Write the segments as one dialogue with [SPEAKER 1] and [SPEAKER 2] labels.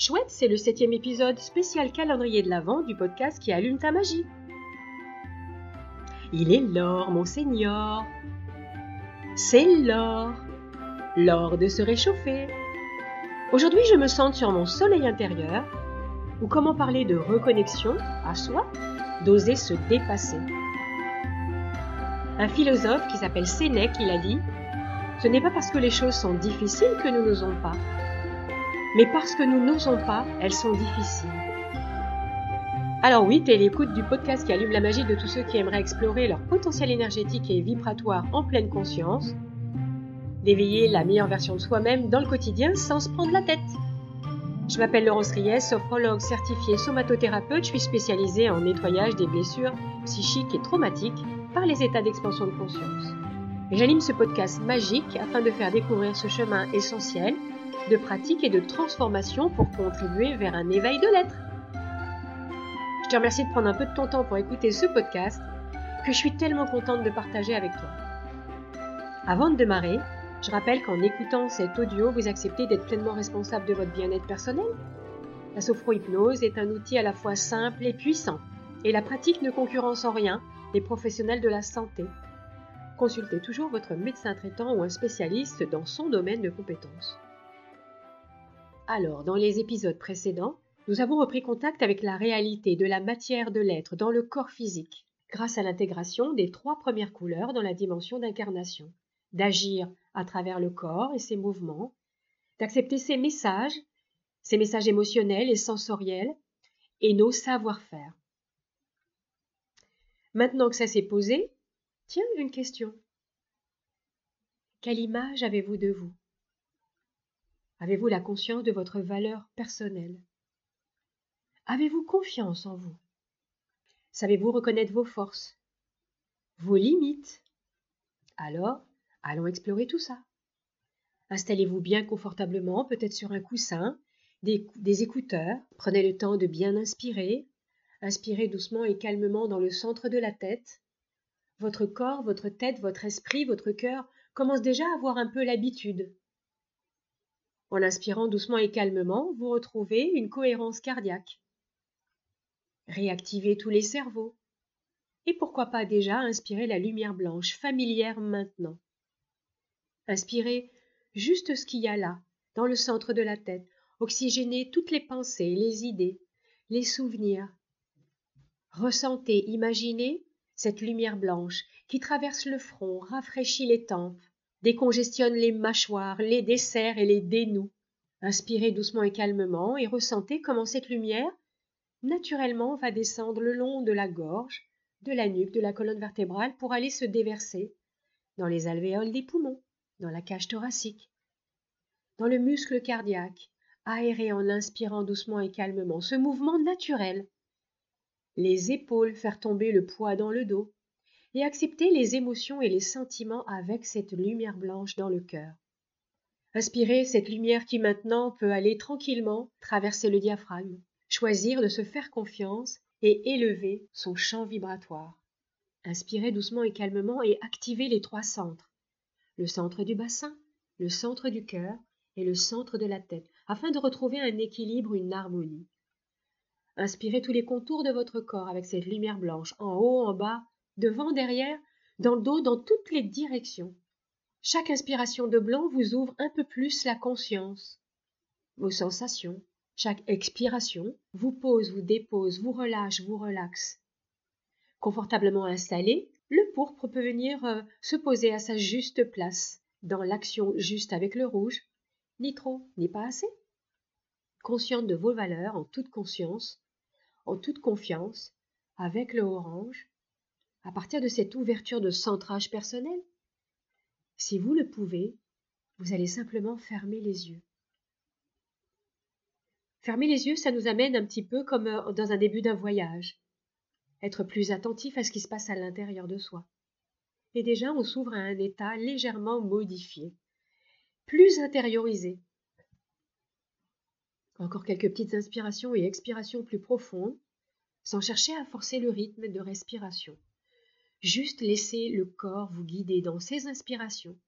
[SPEAKER 1] Chouette, c'est le septième épisode spécial calendrier de l'Avent du podcast qui allume ta magie. Il est l'or, mon seigneur. C'est l'or. L'or de se réchauffer. Aujourd'hui, je me sens sur mon soleil intérieur, ou comment parler de reconnexion à soi, d'oser se dépasser. Un philosophe qui s'appelle Sénèque, il a dit Ce n'est pas parce que les choses sont difficiles que nous n'osons pas, mais parce que nous n'osons pas, elles sont difficiles. Alors oui, t'es l'écoute du podcast qui allume la magie de tous ceux qui aimeraient explorer leur potentiel énergétique et vibratoire en pleine conscience, d'éveiller la meilleure version de soi-même dans le quotidien sans se prendre la tête. Je m'appelle Laurence Ries, sophrologue certifiée somatothérapeute. Je suis spécialisée en nettoyage des blessures psychiques et traumatiques par les états d'expansion de conscience. J'anime ce podcast magique afin de faire découvrir ce chemin essentiel de pratique et de transformation pour contribuer vers un éveil de l'être. Je te remercie de prendre un peu de ton temps pour écouter ce podcast que je suis tellement contente de partager avec toi. Avant de démarrer, je rappelle qu'en écoutant cet audio, vous acceptez d'être pleinement responsable de votre bien-être personnel. La sophro-hypnose est un outil à la fois simple et puissant, et la pratique ne concurrence en rien les professionnels de la santé. Consultez toujours votre médecin traitant ou un spécialiste dans son domaine de compétences. Alors, dans les épisodes précédents, nous avons repris contact avec la réalité de la matière de l'être dans le corps physique, grâce à l'intégration des trois premières couleurs dans la dimension d'incarnation, d'agir à travers le corps et ses mouvements, d'accepter ses messages, ses messages émotionnels et sensoriels, et nos savoir-faire. Maintenant que ça s'est posé, tiens, une question. Quelle image avez-vous de vous? Avez-vous la conscience de votre valeur personnelle? Avez-vous confiance en vous? Savez-vous reconnaître vos forces? Vos limites? Alors, allons explorer tout ça. Installez-vous bien confortablement, peut-être sur un coussin, des, écouteurs. Prenez le temps de bien inspirer, Inspirez doucement et calmement dans le centre de la tête. Votre corps, votre tête, votre esprit, votre cœur commencent déjà à avoir un peu l'habitude. En inspirant doucement et calmement, vous retrouvez une cohérence cardiaque. Réactivez tous les cerveaux. Et pourquoi pas déjà inspirer la lumière blanche, familière maintenant. Inspirez juste ce qu'il y a là, dans le centre de la tête, oxygénez toutes les pensées, les idées, les souvenirs, Ressentez, imaginez cette lumière blanche qui traverse le front, rafraîchit les tempes, décongestionne les mâchoires, les desserre et les dénoue. Inspirez doucement et calmement et ressentez comment cette lumière, naturellement, va descendre le long de la gorge, de la nuque, de la colonne vertébrale pour aller se déverser dans les alvéoles des poumons, dans la cage thoracique, dans le muscle cardiaque, aérer en inspirant doucement et calmement ce mouvement naturel les épaules, faire tomber le poids dans le dos, et accepter les émotions et les sentiments avec cette lumière blanche dans le cœur. Inspirer cette lumière qui maintenant peut aller tranquillement traverser le diaphragme, choisir de se faire confiance et élever son champ vibratoire. Inspirez doucement et calmement et activez les trois centres. Le centre du bassin, le centre du cœur et le centre de la tête, afin de retrouver un équilibre, une harmonie. Inspirez tous les contours de votre corps avec cette lumière blanche, en haut, en bas, devant, derrière, dans le dos, dans toutes les directions. Chaque inspiration de blanc vous ouvre un peu plus la conscience, vos sensations. Chaque expiration vous pose, vous dépose, vous relâche, vous relaxe. Confortablement installé, le pourpre peut venir euh, se poser à sa juste place, dans l'action juste avec le rouge, ni trop, ni pas assez. Consciente de vos valeurs, en toute conscience, en toute confiance, avec le orange, à partir de cette ouverture de centrage personnel Si vous le pouvez, vous allez simplement fermer les yeux. Fermer les yeux, ça nous amène un petit peu comme euh, dans un début d'un voyage. Être plus attentif à ce qui se passe à l'intérieur de soi. Et déjà, on s'ouvre à un état légèrement modifié, plus intériorisé, encore quelques petites inspirations et expirations plus profondes, sans chercher à forcer le rythme de respiration. Juste laisser le corps vous guider dans ses inspirations,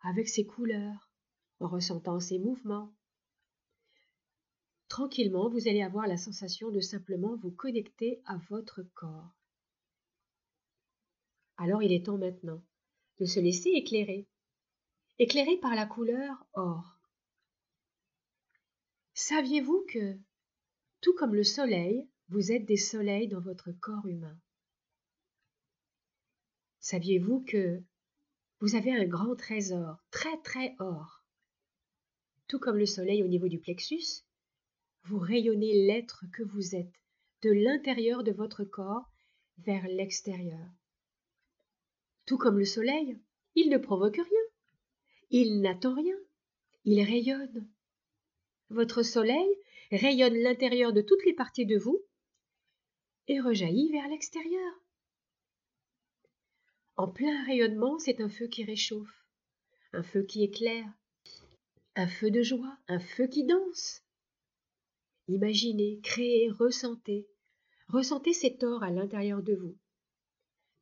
[SPEAKER 1] avec ses couleurs, en ressentant ses mouvements. tranquillement, vous allez avoir la sensation de simplement vous connecter à votre corps. Alors il est temps maintenant de se laisser éclairer, éclairer par la couleur or. Saviez-vous que, tout comme le soleil, vous êtes des soleils dans votre corps humain? Saviez-vous que vous avez un grand trésor, très très or? Tout comme le soleil au niveau du plexus, vous rayonnez l'être que vous êtes, de l'intérieur de votre corps vers l'extérieur. Tout comme le soleil, il ne provoque rien, il n'attend rien, il rayonne. Votre soleil rayonne l'intérieur de toutes les parties de vous et rejaillit vers l'extérieur. En plein rayonnement, c'est un feu qui réchauffe, un feu qui éclaire, un feu de joie, un feu qui danse. Imaginez, créez, ressentez. Ressentez cet or à l'intérieur de vous.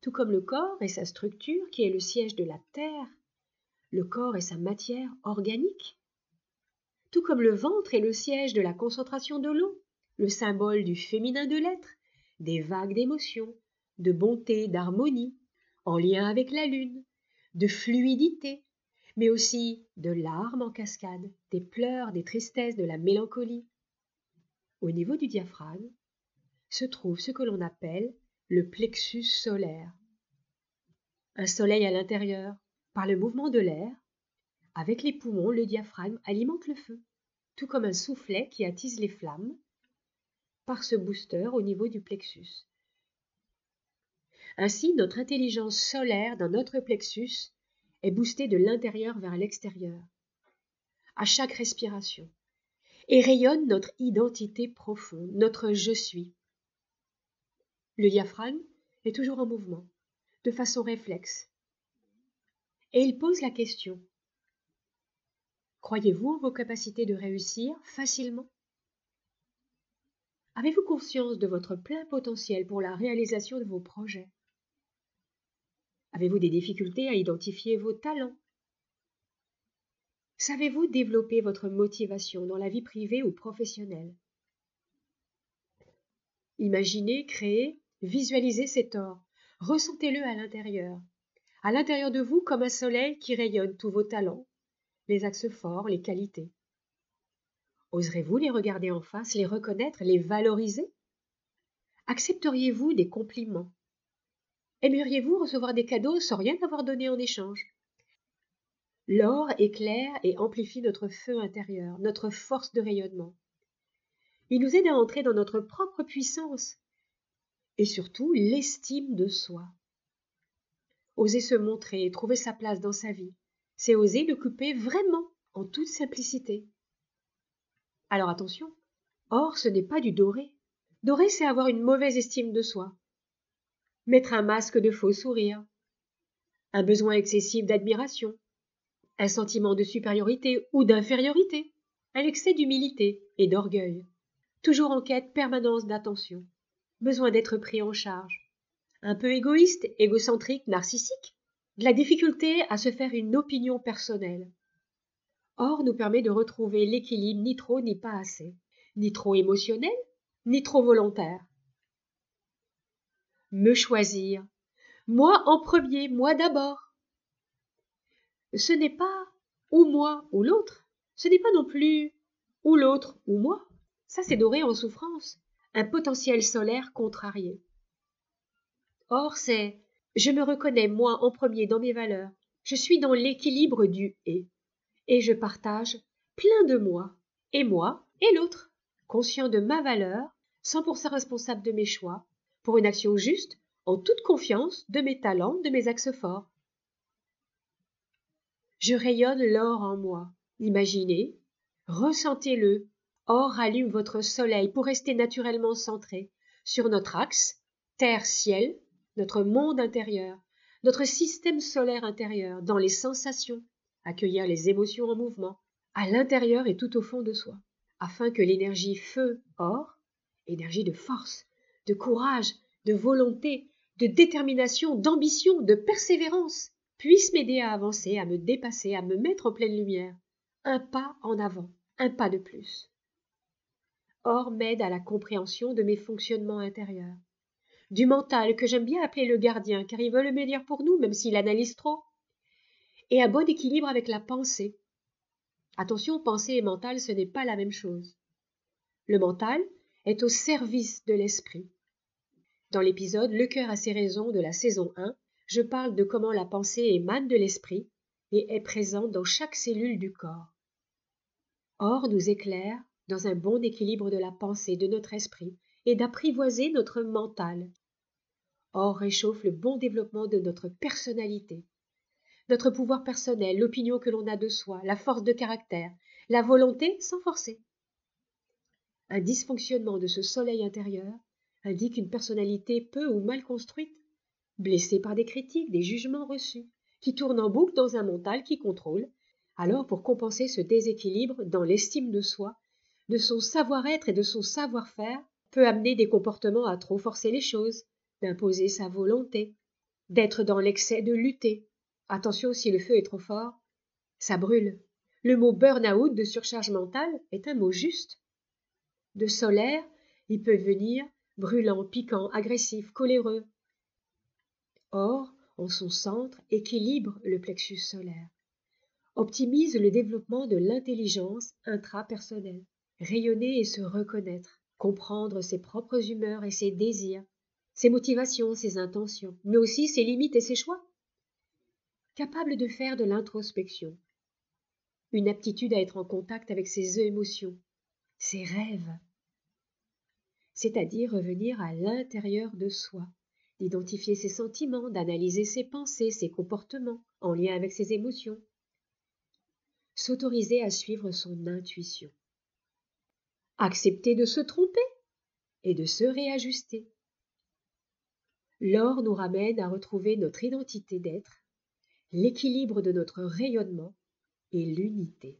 [SPEAKER 1] Tout comme le corps et sa structure qui est le siège de la terre, le corps et sa matière organique. Tout comme le ventre est le siège de la concentration de l'eau, le symbole du féminin de l'être, des vagues d'émotions, de bonté, d'harmonie, en lien avec la lune, de fluidité, mais aussi de larmes en cascade, des pleurs, des tristesses, de la mélancolie, au niveau du diaphragme, se trouve ce que l'on appelle le plexus solaire. Un soleil à l'intérieur, par le mouvement de l'air, avec les poumons, le diaphragme alimente le feu, tout comme un soufflet qui attise les flammes, par ce booster au niveau du plexus. Ainsi, notre intelligence solaire dans notre plexus est boostée de l'intérieur vers l'extérieur, à chaque respiration et rayonne notre identité profonde, notre je suis. Le diaphragme est toujours en mouvement, de façon réflexe. Et il pose la question Croyez-vous en vos capacités de réussir facilement? Avez-vous conscience de votre plein potentiel pour la réalisation de vos projets? Avez-vous des difficultés à identifier vos talents? Savez-vous développer votre motivation dans la vie privée ou professionnelle? Imaginez, créez, visualisez cet or, ressentez-le à l'intérieur, à l'intérieur de vous comme un soleil qui rayonne tous vos talents, les axes forts, les qualités. Oserez-vous les regarder en face, les reconnaître, les valoriser? Accepteriez-vous des compliments? Aimeriez-vous recevoir des cadeaux sans rien avoir donné en échange? L'or éclaire et amplifie notre feu intérieur, notre force de rayonnement. Il nous aide à entrer dans notre propre puissance et surtout l'estime de soi. Oser se montrer et trouver sa place dans sa vie, c'est oser l'occuper vraiment en toute simplicité. Alors attention, or ce n'est pas du doré. Doré, c'est avoir une mauvaise estime de soi, mettre un masque de faux sourire, un besoin excessif d'admiration, un sentiment de supériorité ou d'infériorité, un excès d'humilité et d'orgueil, toujours en quête permanente d'attention, besoin d'être pris en charge, un peu égoïste, égocentrique, narcissique, de la difficulté à se faire une opinion personnelle. Or nous permet de retrouver l'équilibre ni trop ni pas assez, ni trop émotionnel, ni trop volontaire. Me choisir, moi en premier, moi d'abord, ce n'est pas ou moi ou l'autre, ce n'est pas non plus ou l'autre ou moi. Ça, c'est doré en souffrance, un potentiel solaire contrarié. Or, c'est je me reconnais moi en premier dans mes valeurs, je suis dans l'équilibre du et, et je partage plein de moi, et moi et l'autre, conscient de ma valeur, 100% responsable de mes choix, pour une action juste, en toute confiance de mes talents, de mes axes forts, je rayonne l'or en moi. Imaginez, ressentez-le. Or allume votre soleil pour rester naturellement centré sur notre axe, terre-ciel, notre monde intérieur, notre système solaire intérieur, dans les sensations, accueillir les émotions en mouvement, à l'intérieur et tout au fond de soi, afin que l'énergie feu, or, énergie de force, de courage, de volonté, de détermination, d'ambition, de persévérance, puisse m'aider à avancer, à me dépasser, à me mettre en pleine lumière. Un pas en avant, un pas de plus. Or m'aide à la compréhension de mes fonctionnements intérieurs. Du mental, que j'aime bien appeler le gardien, car il veut le meilleur pour nous, même s'il analyse trop. Et un bon équilibre avec la pensée. Attention, pensée et mental, ce n'est pas la même chose. Le mental est au service de l'esprit. Dans l'épisode Le cœur a ses raisons de la saison 1, je parle de comment la pensée émane de l'esprit et est présente dans chaque cellule du corps. Or nous éclaire dans un bon équilibre de la pensée de notre esprit et d'apprivoiser notre mental. Or réchauffe le bon développement de notre personnalité, notre pouvoir personnel, l'opinion que l'on a de soi, la force de caractère, la volonté sans forcer. Un dysfonctionnement de ce soleil intérieur indique une personnalité peu ou mal construite, blessée par des critiques, des jugements reçus, qui tourne en boucle dans un mental qui contrôle. Alors, pour compenser ce déséquilibre dans l'estime de soi, de son savoir-être et de son savoir-faire, peut amener des comportements à trop forcer les choses, d'imposer sa volonté, d'être dans l'excès de lutter. Attention, si le feu est trop fort, ça brûle. Le mot burn-out de surcharge mentale est un mot juste de solaire, il peut venir brûlant, piquant, agressif, coléreux. Or, en son centre, équilibre le plexus solaire, optimise le développement de l'intelligence intrapersonnelle, rayonner et se reconnaître, comprendre ses propres humeurs et ses désirs, ses motivations, ses intentions, mais aussi ses limites et ses choix. Capable de faire de l'introspection, une aptitude à être en contact avec ses émotions, ses rêves, c'est-à-dire revenir à l'intérieur de soi, d'identifier ses sentiments, d'analyser ses pensées, ses comportements en lien avec ses émotions, s'autoriser à suivre son intuition, accepter de se tromper et de se réajuster. L'or nous ramène à retrouver notre identité d'être, l'équilibre de notre rayonnement et l'unité.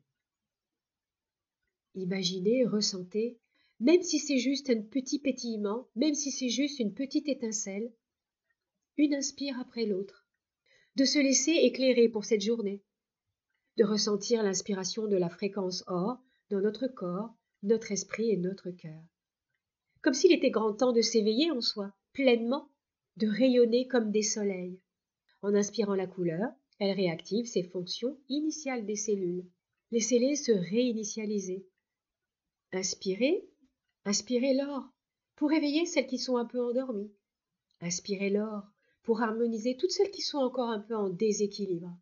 [SPEAKER 1] Imaginez, ressentez, même si c'est juste un petit pétillement, même si c'est juste une petite étincelle, une inspire après l'autre, de se laisser éclairer pour cette journée, de ressentir l'inspiration de la fréquence or dans notre corps, notre esprit et notre cœur. Comme s'il était grand temps de s'éveiller en soi, pleinement, de rayonner comme des soleils. En inspirant la couleur, elle réactive ses fonctions initiales des cellules. Laissez-les se réinitialiser, Inspirez, inspirez l'or pour réveiller celles qui sont un peu endormies. Inspirez l'or pour harmoniser toutes celles qui sont encore un peu en déséquilibre.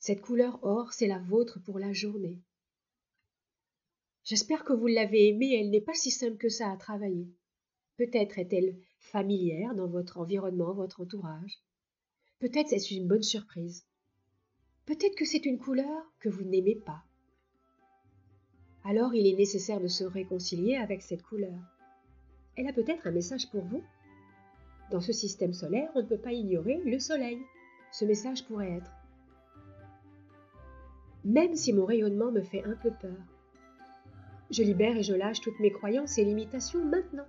[SPEAKER 1] Cette couleur or, c'est la vôtre pour la journée. J'espère que vous l'avez aimée, elle n'est pas si simple que ça à travailler. Peut-être est-elle familière dans votre environnement, votre entourage. Peut-être est-ce une bonne surprise. Peut-être que c'est une couleur que vous n'aimez pas alors il est nécessaire de se réconcilier avec cette couleur. Elle a peut-être un message pour vous. Dans ce système solaire, on ne peut pas ignorer le soleil. Ce message pourrait être Même si mon rayonnement me fait un peu peur, je libère et je lâche toutes mes croyances et limitations maintenant.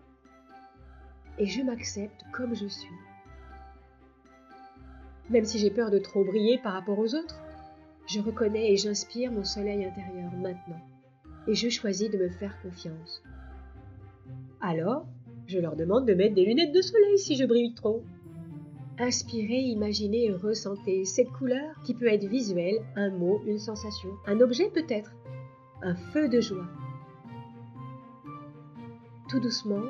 [SPEAKER 1] Et je m'accepte comme je suis. Même si j'ai peur de trop briller par rapport aux autres, je reconnais et j'inspire mon soleil intérieur maintenant et je choisis de me faire confiance. Alors, je leur demande de mettre des lunettes de soleil si je brille trop. Inspirez, imaginez et ressentez cette couleur qui peut être visuelle, un mot, une sensation, un objet peut-être, un feu de joie. Tout doucement,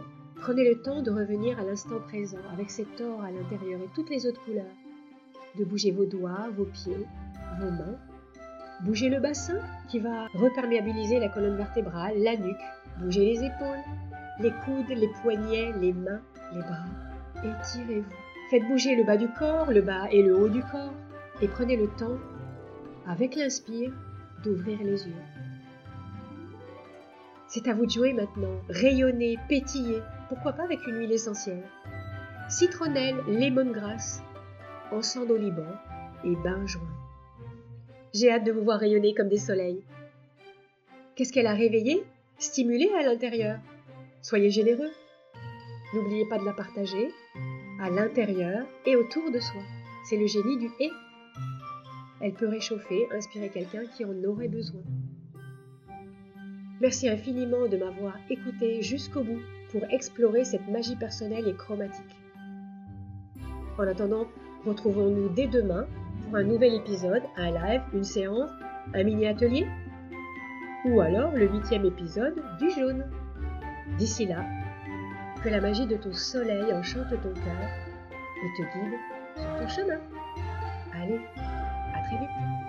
[SPEAKER 1] prenez le temps de revenir à l'instant présent avec cet or à l'intérieur et toutes les autres couleurs, de bouger vos doigts, vos pieds, vos mains, Bougez le bassin qui va reperméabiliser la colonne vertébrale, la nuque. Bougez les épaules, les coudes, les poignets, les mains, les bras. Étirez-vous. Faites bouger le bas du corps, le bas et le haut du corps. Et prenez le temps, avec l'inspire, d'ouvrir les yeux. C'est à vous de jouer maintenant. Rayonnez, pétillez. Pourquoi pas avec une huile essentielle Citronnelle, lemongrass, encens d'oliban et bain joint. J'ai hâte de vous voir rayonner comme des soleils. Qu'est-ce qu'elle a réveillé, stimulé à l'intérieur Soyez généreux. N'oubliez pas de la partager à l'intérieur et autour de soi. C'est le génie du et. Elle peut réchauffer, inspirer quelqu'un qui en aurait besoin. Merci infiniment de m'avoir écouté jusqu'au bout pour explorer cette magie personnelle et chromatique. En attendant, retrouvons-nous dès demain pour un nouvel épisode, un live, une séance, un mini-atelier ou alors le huitième épisode du jaune. D'ici là, que la magie de ton soleil enchante ton cœur et te guide sur ton chemin. Allez, à très vite